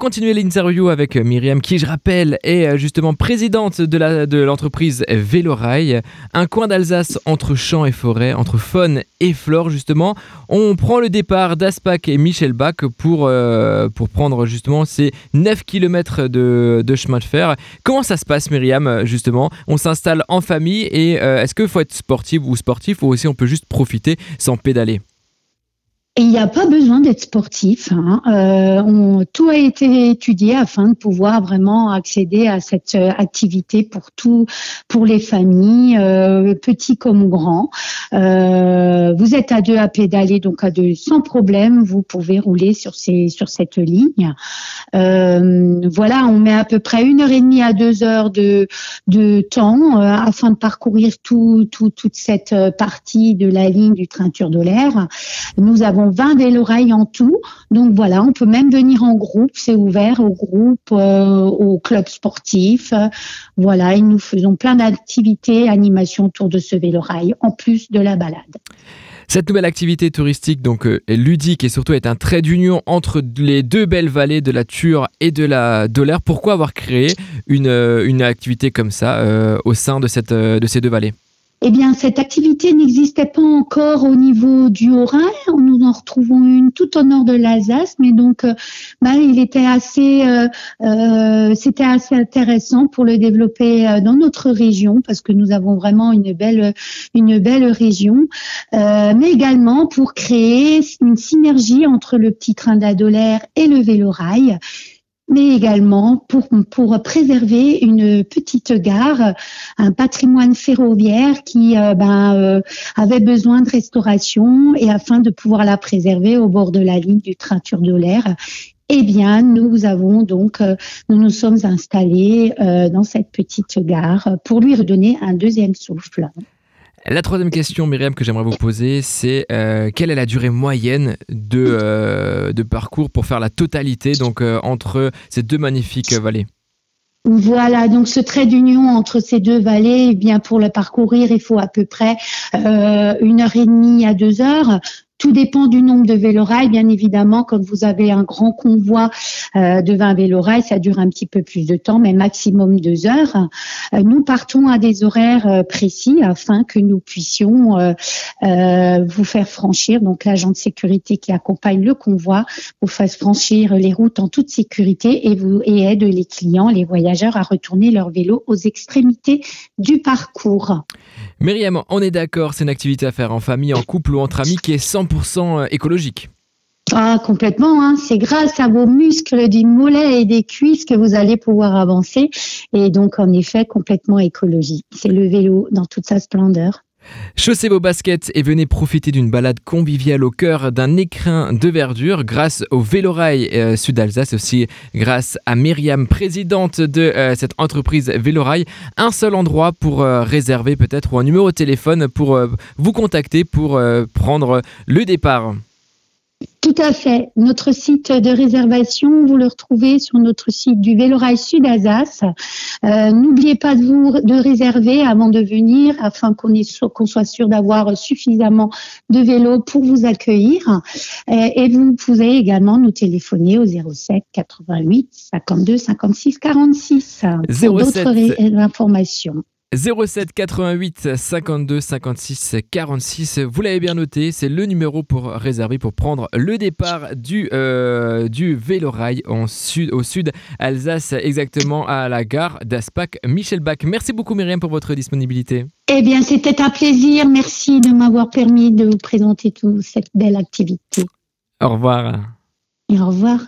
continuer l'interview avec Myriam, qui, je rappelle, est justement présidente de, l'entreprise Vélorail, un coin d'Alsace entre champs et forêts, entre faune et flore, justement. On prend le départ d'Aspac et Michelbach pour, euh, pour prendre justement ces 9 km de, chemin de fer. Comment ça se passe, Myriam, justement? On s'installe en famille et euh, est-ce qu'il faut être sportif ou sportif ou aussi on peut juste profiter sans pédaler? Il n'y a pas besoin d'être sportif. Hein. Euh, tout a été étudié afin de pouvoir vraiment accéder à cette euh, activité pour tout, pour les familles, euh, petits comme grands. Vous êtes à deux à pédaler, donc à deux sans problème. Vous pouvez rouler sur cette ligne. Voilà, on met à peu près une heure et demie à deux heures de, temps afin de parcourir tout, tout, toute cette partie de la ligne du train de l'air. Nous avons 20 vélorails en tout. Donc voilà, on peut même venir en groupe, c'est ouvert au groupe, euh, au club sportif. voilà, et nous faisons plein d'activités, animations autour de ce vélorail, en plus de la balade. Cette nouvelle activité touristique, donc euh, ludique et surtout est un trait d'union entre les deux belles vallées de la Ture et de la Dolère. Pourquoi avoir créé une, euh, une activité comme ça au sein de, cette, de ces deux vallées? Eh bien, cette activité n'existait pas encore au niveau du Haut-Rhin. Nous en retrouvons une tout au nord de l'Alsace, mais donc, euh, bah, il était assez, euh, euh, c'était assez intéressant pour le développer dans notre région parce que nous avons vraiment une belle, une belle région, mais également pour créer une synergie entre le petit train d'Adolaire et le vélorail mais également pour, pour préserver une petite gare, un patrimoine ferroviaire qui euh, ben, euh, avait besoin de restauration et afin de pouvoir la préserver au bord de la ligne du train l'air. eh bien, nous avons donc, euh, nous nous sommes installés dans cette petite gare pour lui redonner un deuxième souffle. La troisième question, Myriam, que j'aimerais vous poser, c'est euh, quelle est la durée moyenne de, euh, de parcours pour faire la totalité donc euh, entre ces deux magnifiques vallées? Voilà, donc ce trait d'union entre ces deux vallées, eh bien pour le parcourir, il faut à peu près une heure et demie à deux heures. Tout dépend du nombre de vélorails, bien évidemment. Quand vous avez un grand convoi euh, de 20 vélorails, ça dure un petit peu plus de temps, mais maximum deux heures. Euh, nous partons à des horaires euh, précis afin que nous puissions vous faire franchir. Donc l'agent de sécurité qui accompagne le convoi vous fasse franchir les routes en toute sécurité et vous et aide les clients, les voyageurs à retourner leur vélo aux extrémités du parcours. Myriam, on est d'accord, c'est une activité à faire en famille, en couple ou entre amis qui est 100% euh, écologique. Ah, complètement. Hein. C'est grâce à vos muscles du mollet et des cuisses que vous allez pouvoir avancer. Et donc, en effet, complètement écologique. C'est le vélo dans toute sa splendeur. Chaussez vos baskets et venez profiter d'une balade conviviale au cœur d'un écrin de verdure grâce au Vélorail euh, Sud Alsace, aussi grâce à Myriam, présidente de euh, cette entreprise Vélorail. Un seul endroit pour euh, réserver peut-être ou un numéro de téléphone pour vous contacter pour prendre le départ. Tout à fait. Notre site de réservation, vous le retrouvez sur notre site du Vélorail Sud Alsace. Euh, n'oubliez pas de vous de réserver avant de venir afin qu'on soit sûr d'avoir suffisamment de vélos pour vous accueillir. Euh, et vous pouvez également nous téléphoner au 07 88 52 56 46 pour d'autres informations. 07 88 52 56 46. Vous l'avez bien noté, c'est le numéro pour réserver pour prendre le départ du, euh, du Vélorail en sud, au sud Alsace, exactement à la gare d'Aspac. Michel Bach, merci beaucoup Myriam pour votre disponibilité. Eh bien, c'était un plaisir. Merci de m'avoir permis de vous présenter toute cette belle activité. Au revoir. Et au revoir.